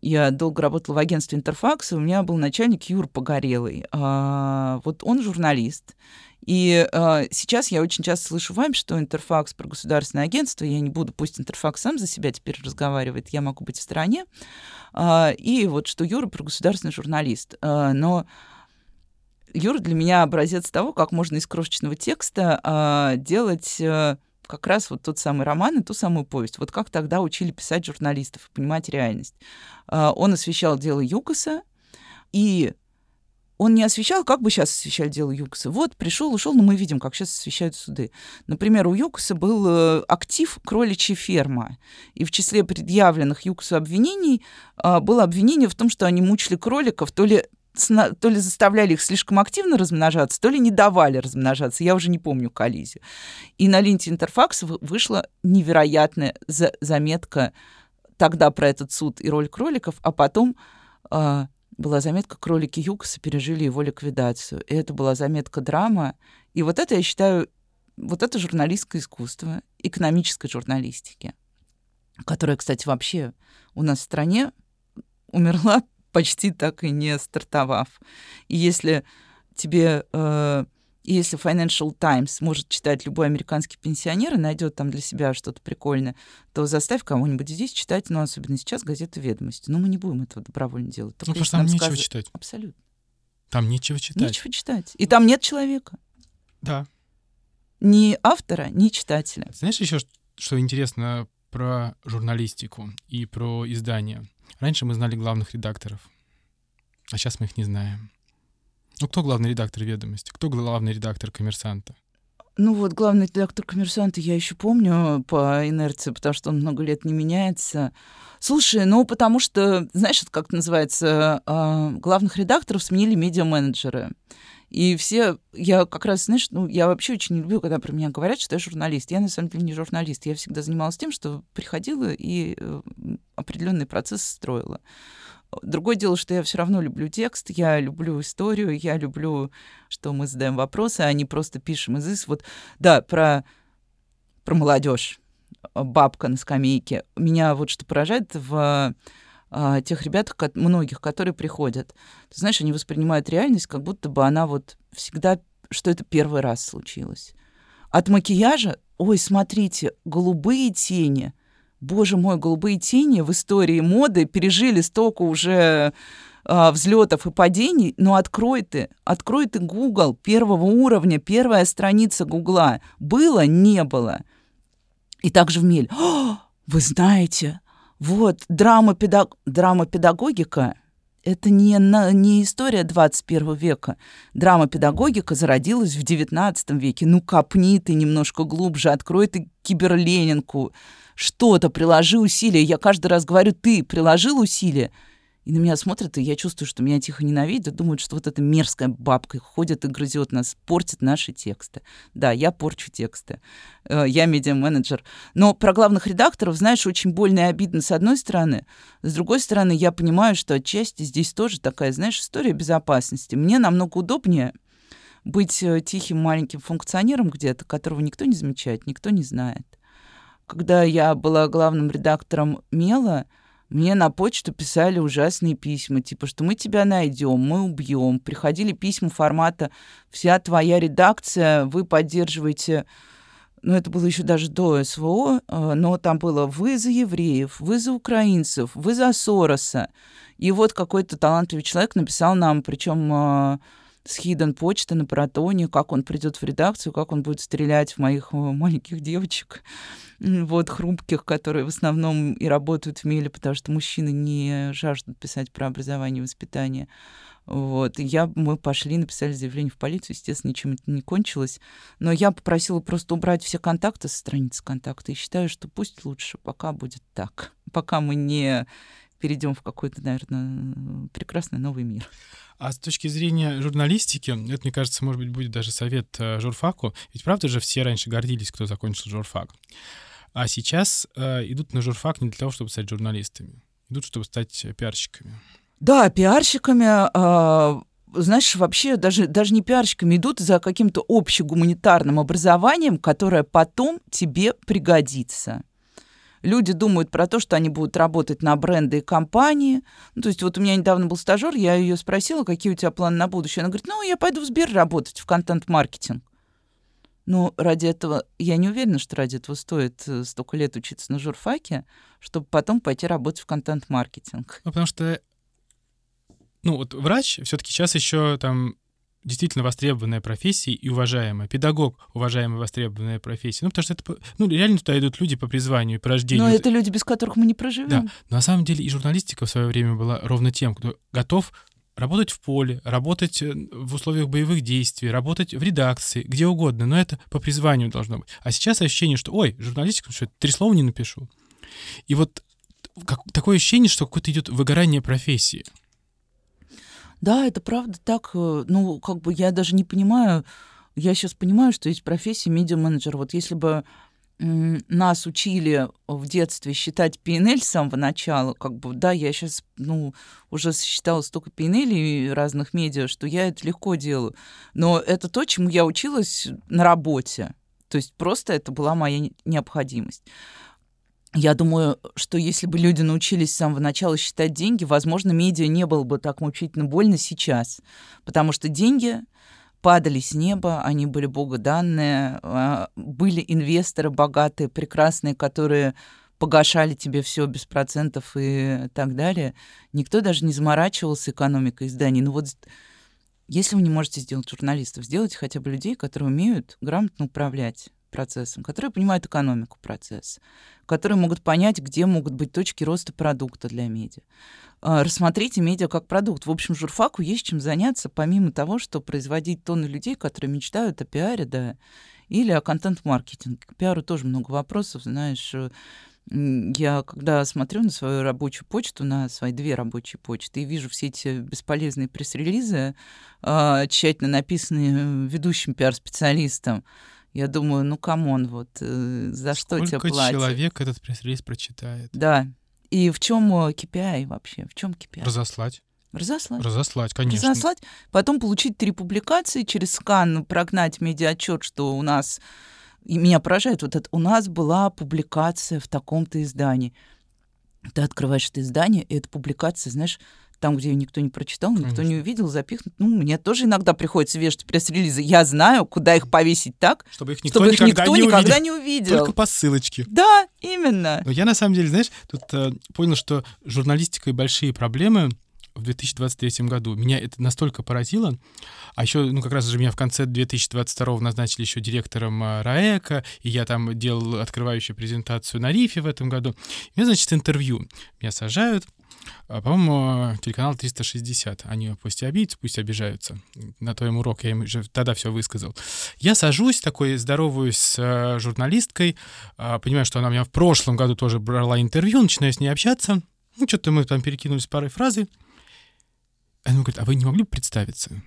я долго работала в агентстве Интерфакс, и у меня был начальник Юр Погорелый. А, Вот он журналист. И а, сейчас я очень часто слышу вам, что Интерфакс про государственное агентство, я не буду, пусть Интерфакс сам за себя теперь разговаривает, я могу быть в стороне. А, И вот что Юра про государственный журналист. Но Юра для меня образец того, как можно из крошечного текста делать как раз вот тот самый роман и ту самую повесть. Вот как тогда учили писать журналистов понимать реальность. А, он освещал дело Юкоса, и он не освещал, как бы сейчас освещали дело Юкоса. Вот, пришел, ушел, но мы видим, как сейчас освещают суды. Например, у Юкоса был э, актив кроличья ферма. И в числе предъявленных Юкосу обвинений а, было обвинение в том, что они мучили кроликов, то ли то ли заставляли их слишком активно размножаться, то ли не давали размножаться. Я уже не помню коллизию. И на ленте Интерфакс вы- вышла невероятная за- заметка тогда про этот суд и роль кроликов, а потом а, была заметка «Кролики Юкоса пережили его ликвидацию». И это была заметка драма. И вот это, я считаю, вот это журналистское искусство, экономической журналистики, которая, кстати, вообще у нас в стране умерла почти так и не стартовав. И если тебе, э, если Financial Times может читать любой американский пенсионер и найдет там для себя что-то прикольное, то заставь кого-нибудь здесь читать, ну, особенно сейчас, газету «Ведомости». Но мы не будем этого добровольно делать.
Ну,
Только
потому
если
что там нечего
скажут-
читать.
Абсолютно.
Там нечего читать.
Нечего читать. И там нет человека.
Да.
Ни автора, ни читателя.
Знаешь еще, что интересно про журналистику и про издание? Раньше мы знали главных редакторов, а сейчас мы их не знаем. Ну, кто главный редактор «Ведомости»? Кто главный редактор «Коммерсанта»?
Ну вот, главный редактор «Коммерсанта» я еще помню по инерции, потому что он много лет не меняется. Слушай, ну потому что, знаешь, это как называется, а, главных редакторов сменили медиа-менеджеры. И все, я как раз, знаешь, ну, я вообще очень не люблю, когда про меня говорят, что я журналист. Я на самом деле не журналист. Я всегда занималась тем, что приходила и э, определенный процесс строила. Другое дело, что я все равно люблю текст, я люблю историю, я люблю, что мы задаем вопросы, а не просто пишем из Вот, да, про, про молодежь, бабка на скамейке. Меня вот что поражает в а, тех ребят, многих, которые приходят. Ты знаешь, они воспринимают реальность, как будто бы она вот всегда, что это первый раз случилось. От макияжа, ой, смотрите, голубые тени. Боже мой, голубые тени в истории моды пережили столько уже а, взлетов и падений, но открой ты, открой ты Google первого уровня, первая страница Гугла. Было, не было. И также в мель. <gasps> Вы знаете, вот, драма, педаг... драма педагогика — это не, на, не история 21 века. Драма педагогика зародилась в 19 веке. Ну, копни ты немножко глубже, открой ты киберленинку, что-то, приложи усилия. Я каждый раз говорю, ты приложил усилия, и на меня смотрят, и я чувствую, что меня тихо ненавидят, думают, что вот эта мерзкая бабка ходит и грызет нас, портит наши тексты. Да, я порчу тексты. Э, я медиа-менеджер. Но про главных редакторов, знаешь, очень больно и обидно с одной стороны. С другой стороны, я понимаю, что отчасти здесь тоже такая, знаешь, история безопасности. Мне намного удобнее быть э, тихим маленьким функционером где-то, которого никто не замечает, никто не знает. Когда я была главным редактором «Мела», мне на почту писали ужасные письма, типа, что мы тебя найдем, мы убьем. Приходили письма формата «Вся твоя редакция, вы поддерживаете...» Ну, это было еще даже до СВО, э, но там было «Вы за евреев, вы за украинцев, вы за Сороса». И вот какой-то талантливый человек написал нам, причем э, с хиден почты на протоне, как он придет в редакцию, как он будет стрелять в моих э, маленьких девочек вот, хрупких, которые в основном и работают в меле, потому что мужчины не жаждут писать про образование и воспитание. Вот. Я, мы пошли, написали заявление в полицию, естественно, ничем это не кончилось. Но я попросила просто убрать все контакты со страницы контакта и считаю, что пусть лучше, пока будет так. Пока мы не перейдем в какой-то, наверное, прекрасный новый мир.
А с точки зрения журналистики, это, мне кажется, может быть, будет даже совет э, журфаку. Ведь правда же все раньше гордились, кто закончил журфак. А сейчас э, идут на журфак не для того, чтобы стать журналистами. Идут, чтобы стать пиарщиками.
Да, пиарщиками, э, знаешь, вообще даже, даже не пиарщиками идут за каким-то общегуманитарным образованием, которое потом тебе пригодится. Люди думают про то, что они будут работать на бренды и компании. Ну, то есть вот у меня недавно был стажер, я ее спросила, какие у тебя планы на будущее. Она говорит, ну, я пойду в Сбер работать, в контент-маркетинг. Но ради этого, я не уверена, что ради этого стоит э, столько лет учиться на журфаке, чтобы потом пойти работать в контент-маркетинг.
Ну, потому что, ну, вот врач все-таки сейчас еще там действительно востребованная профессия и уважаемая. Педагог — уважаемая востребованная профессия. Ну, потому что это, ну, реально туда идут люди по призванию, по рождению.
Но это люди, без которых мы не проживем. Да.
Но на самом деле и журналистика в свое время была ровно тем, кто готов работать в поле, работать э, в условиях боевых действий, работать в редакции, где угодно, но это по призванию должно быть. А сейчас ощущение, что, ой, журналистика, что три слова не напишу. И вот как, такое ощущение, что какое-то идет выгорание профессии.
Да, это правда так. Э, ну, как бы я даже не понимаю, я сейчас понимаю, что есть профессия медиа-менеджер. Вот если бы нас учили в детстве считать PNL с самого начала, как бы, да, я сейчас, ну, уже считала столько PNL и разных медиа, что я это легко делаю. Но это то, чему я училась на работе. То есть просто это была моя необходимость. Я думаю, что если бы люди научились с самого начала считать деньги, возможно, медиа не было бы так мучительно больно сейчас. Потому что деньги падали с неба, они были богоданные, а, были инвесторы богатые, прекрасные, которые погашали тебе все без процентов и так далее. Никто даже не заморачивался экономикой изданий. Ну вот если вы не можете сделать журналистов, сделайте хотя бы людей, которые умеют грамотно управлять процессом, которые понимают экономику процесса, которые могут понять, где могут быть точки роста продукта для медиа. А, рассмотрите медиа как продукт. В общем, журфаку есть чем заняться, помимо того, что производить тонны людей, которые мечтают о пиаре, да, или о контент-маркетинге. К пиару тоже много вопросов, знаешь, э, Я когда смотрю на свою рабочую почту, на свои две рабочие почты, и вижу все эти бесполезные пресс-релизы, э, тщательно написанные ведущим пиар-специалистом, я думаю, ну, come on, вот э, за
Сколько
что тебе платят?
человек этот пресс-релиз прочитает?
Да. И в чем KPI вообще? В чем KPI?
Разослать.
Разослать.
Разослать, конечно.
Разослать, потом получить три публикации, через скан прогнать медиа-отчет, что у нас... И меня поражает вот это. У нас была публикация в таком-то издании. Ты открываешь это издание, и эта публикация, знаешь, там, где ее никто не прочитал, никто
Конечно.
не увидел, запихнут. Ну, мне тоже иногда приходится вешать пресс-релизы. Я знаю, куда их повесить так,
Чтобы их никто
чтобы их
никогда
никто
не
никогда
увидел.
не увидел.
Только по ссылочке.
Да, именно.
Но я на самом деле, знаешь, тут э, понял, что журналистика и большие проблемы в 2023 году. Меня это настолько поразило. А еще, ну, как раз же меня в конце 2022 назначили еще директором э, РАЭКа, и я там делал открывающую презентацию на РИФе в этом году. У меня, значит, интервью. Меня сажают, по-моему, э, телеканал 360. Они пусть обидятся, пусть обижаются. На твоем урок я им уже тогда все высказал. Я сажусь, такой здороваюсь с э, журналисткой, а, понимаю, что она у меня в прошлом году тоже брала интервью, начинаю с ней общаться. Ну, что-то мы там перекинулись парой фразы. Она говорит, а вы не могли бы представиться?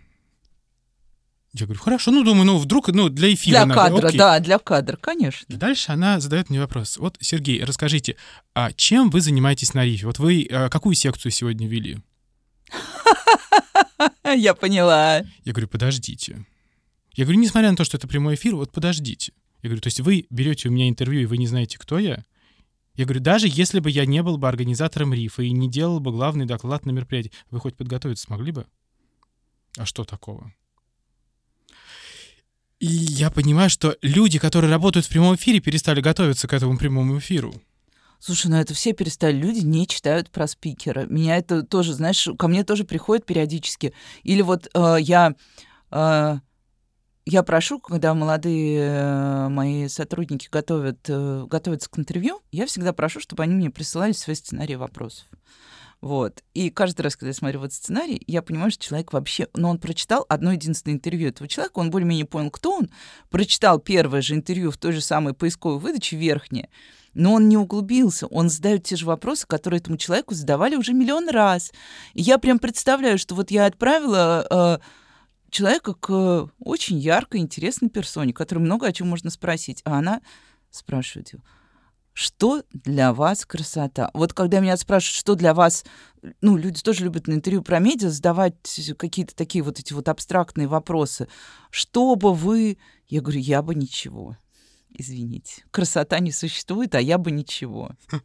Я говорю, хорошо, ну, думаю, ну, вдруг, ну, для эфира
Для
надо,
кадра,
окей.
да, для кадра, конечно.
И Дальше она задает мне вопрос. Вот, Сергей, расскажите, а чем вы занимаетесь на рифе? Вот вы э, какую секцию сегодня вели? <laughs>
Я поняла.
Я говорю, подождите. Я говорю, несмотря на то, что это прямой эфир, вот подождите. Я говорю, то есть вы берете у меня интервью, и вы не знаете, кто я? Я говорю, даже если бы я не был бы организатором рифа и не делал бы главный доклад на мероприятии, вы хоть подготовиться смогли бы? А что такого? И я понимаю, что люди, которые работают в прямом эфире, перестали готовиться к этому прямому эфиру.
Слушай, ну это все перестали. Люди не читают про спикера. Меня это тоже, знаешь, ко мне тоже приходит периодически. Или вот э, я... э, я прошу, когда молодые э, мои сотрудники готовят, э, готовятся к интервью, я всегда прошу, чтобы они мне присылали свои сценарии вопросов. Вот. И каждый раз, когда я смотрю вот сценарий, я понимаю, что человек вообще... Ну, он прочитал одно единственное интервью этого человека, он более-менее понял, кто он, прочитал первое же интервью в той же самой поисковой выдаче, верхнее, но он не углубился, он задает те же вопросы, которые этому человеку задавали уже миллион раз. И я прям представляю, что вот я отправила э, человека к очень яркой, интересной персоне, которой много о чем можно спросить, а она спрашивает его, что для вас красота? Вот когда меня спрашивают, что для вас, ну, люди тоже любят на интервью про медиа задавать какие-то такие вот эти вот абстрактные вопросы. Что бы вы... Я говорю, я бы ничего. Извините. Красота не существует, а я бы ничего. <laughs>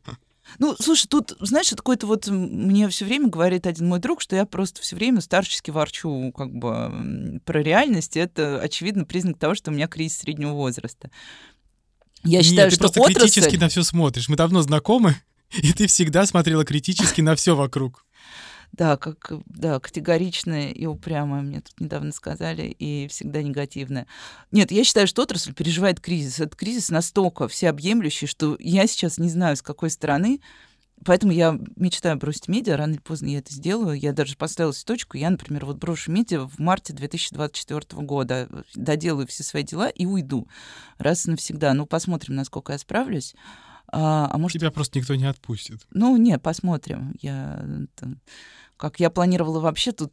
Ну, слушай, тут, знаешь, какой-то вот мне все время говорит один мой друг, что я просто все время старчески ворчу как бы про реальность. и Это, очевидно, признак того, что у меня кризис среднего возраста. Я
Нет,
считаю,
ты
что
просто критически
отрасль...
на все смотришь. Мы давно знакомы, <laughs> и ты всегда смотрела критически на все вокруг.
Да, как, да, категоричная и упрямая, мне тут недавно сказали, и всегда негативная. Нет, я считаю, что отрасль переживает кризис. Этот кризис настолько всеобъемлющий, что я сейчас не знаю, с какой стороны, Поэтому я мечтаю бросить медиа, рано или поздно я это сделаю. Я даже поставила точку. Я, например, вот брошу медиа в марте 2024 года, доделаю все свои дела и уйду раз и навсегда. Ну, посмотрим, насколько я справлюсь. А, а может,
Тебя просто никто не отпустит.
ну, не, посмотрим. Я, это, как я планировала вообще тут...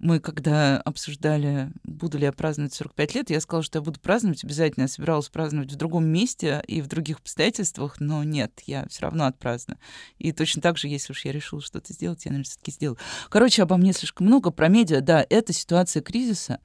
Мы когда обсуждали, буду ли я праздновать 45 лет, я сказала, что я буду праздновать обязательно. Я собиралась праздновать в другом месте и в других обстоятельствах, но нет, я все равно отпраздную. И точно так же, если уж я решила что-то сделать, я, наверное, все-таки сделаю. Короче, обо мне слишком много. Про медиа, да, это ситуация кризиса.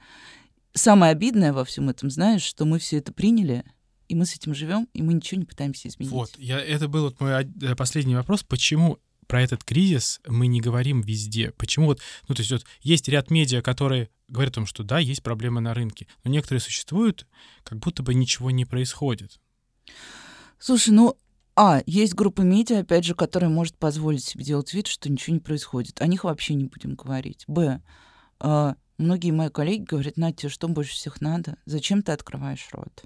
Самое обидное во всем этом, знаешь, что мы все это приняли, и мы с этим живем, и мы ничего не пытаемся изменить.
Вот, я, это был вот мой э, последний вопрос. Почему про этот кризис мы не говорим везде? Почему вот, ну, то есть вот есть ряд медиа, которые говорят о том, что да, есть проблемы на рынке, но некоторые существуют, как будто бы ничего не происходит.
Слушай, ну, а, есть группа медиа, опять же, которая может позволить себе делать вид, что ничего не происходит. О них вообще не будем говорить. Б, а, многие мои коллеги говорят, Надя, что больше всех надо? Зачем ты открываешь рот?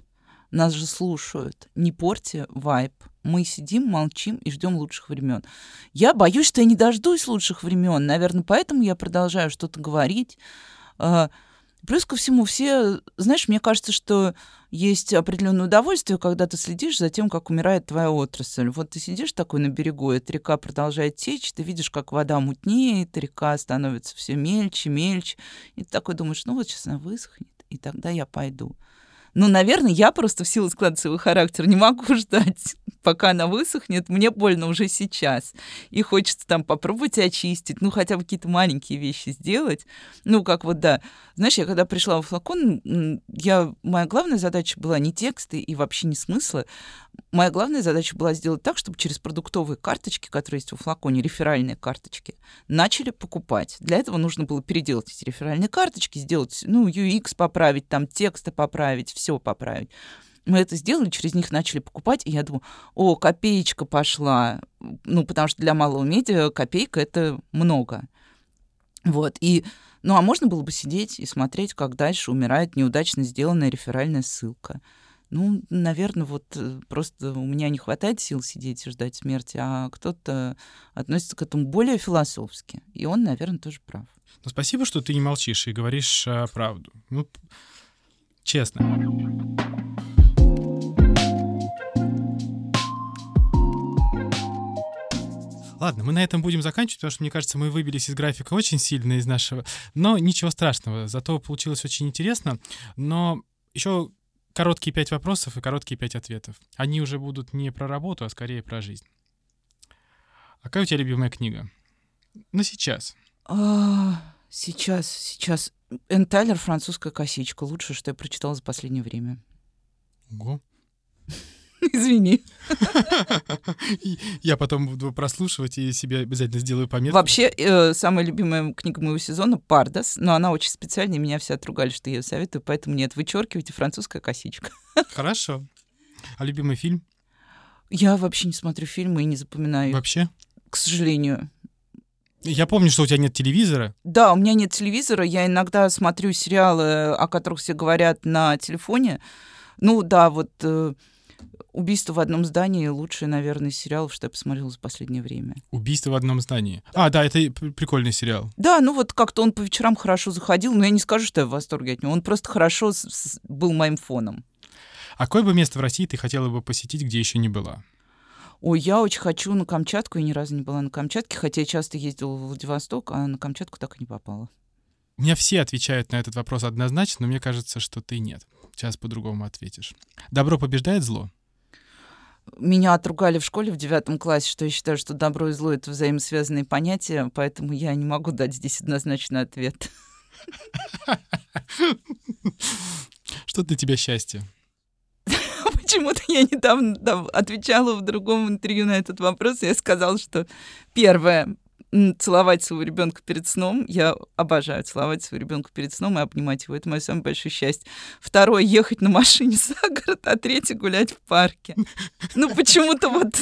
Нас же слушают. Не порти вайб. Мы сидим, молчим и ждем лучших времен. Я боюсь, что я не дождусь лучших времен. Наверное, поэтому я продолжаю что-то говорить. А, Плюс ко всему, все, знаешь, мне кажется, что есть определенное удовольствие, когда ты следишь за тем, как умирает твоя отрасль. Вот ты сидишь такой на берегу, эта река продолжает течь, ты видишь, как вода мутнеет, река становится все мельче, мельче, и ты такой думаешь, ну вот сейчас она высохнет, и тогда я пойду. Ну, наверное, я просто в силу склада своего характера не могу <laughs> ждать, пока она высохнет. Мне больно уже сейчас. И хочется там попробовать очистить, ну, хотя бы какие-то маленькие вещи сделать. Ну, как вот, да. Знаешь, я когда пришла в флакон, я, моя главная задача была не тексты и вообще не смыслы. Моя главная задача была сделать так, чтобы через продуктовые карточки, которые есть в флаконе, реферальные карточки, начали покупать. Для этого нужно было переделать эти реферальные карточки, сделать, ну, UX поправить, там тексты поправить, все поправить. Мы это сделали, через них начали покупать, и я думаю, о, копеечка пошла. Ну, потому что для малого медиа копейка — это много. Вот, и, ну, а можно было бы сидеть и смотреть, как дальше умирает неудачно сделанная реферальная ссылка. Ну, наверное, вот э, просто у меня не хватает сил сидеть и ждать смерти, а кто-то относится к этому более философски. И он, наверное, тоже прав.
Ну, спасибо, что ты не молчишь и говоришь а, правду. Ну, честно. Ладно, мы на этом будем заканчивать, потому что, мне кажется, мы выбились из графика очень сильно из нашего. Но ничего страшного, зато получилось очень интересно. Но еще короткие пять вопросов и короткие пять ответов. Они уже будут не про работу, а скорее про жизнь. А какая у тебя любимая книга? Ну, сейчас.
Сейчас, сейчас. Энн Тайлер «Французская косичка». Лучшее, что я прочитала за последнее время.
Ого. <laughs>
Извини.
Я потом буду прослушивать и себе обязательно сделаю пометку.
Вообще, э, самая любимая книга моего сезона — «Пардас», но она очень специальная, меня все отругали, что я ее советую, поэтому нет, вычеркивайте «Французская косичка». <laughs>
Хорошо. А любимый фильм?
Я вообще не смотрю фильмы и не запоминаю.
Вообще?
К сожалению.
Я помню, что у тебя нет телевизора.
Да, у меня нет телевизора. Я иногда смотрю сериалы, о которых все говорят на телефоне. Ну да, вот э, «Убийство в одном здании» — лучший, наверное, сериал, что я посмотрела за последнее время.
«Убийство в одном здании». А, да, это прикольный сериал.
Да, ну вот как-то он по вечерам хорошо заходил, но я не скажу, что я в восторге от него. Он просто хорошо был моим фоном.
А какое бы место в России ты хотела бы посетить, где еще не была?
Ой, я очень хочу на Камчатку, и ни разу не была на Камчатке, хотя я часто ездила в Владивосток, а на Камчатку так и не попала.
У меня все отвечают на этот вопрос однозначно, но мне кажется, что ты нет. Сейчас по-другому ответишь. Добро побеждает зло?
Меня отругали в школе в девятом классе, что я считаю, что добро и зло — это взаимосвязанные понятия, поэтому я не могу дать здесь однозначный ответ. <laughs>
Что для тебя счастье?
Почему-то я недавно отвечала в другом интервью на этот вопрос, я сказала, что первое целовать своего ребенка перед сном. Я обожаю целовать своего ребенка перед сном и обнимать его. Это мое самое большое счастье. Второе ехать на машине <laughs> за город, а третье гулять в парке. Ну, почему-то вот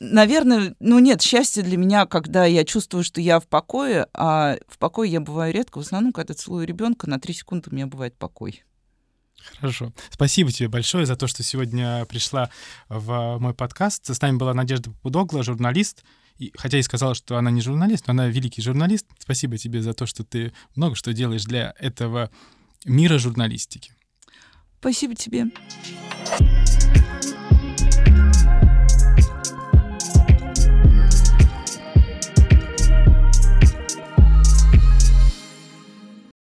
наверное, ну нет, счастье для меня, когда я чувствую, что я в покое, а в покое я бываю редко. В основном, когда целую ребенка, на три секунды у меня бывает покой.
Хорошо. Спасибо тебе большое за то, что сегодня пришла в мой подкаст. С нами была Надежда Пудогла, журналист, и, хотя и сказала, что она не журналист, но она великий журналист. Спасибо тебе за то, что ты много что делаешь для этого мира журналистики.
Спасибо тебе.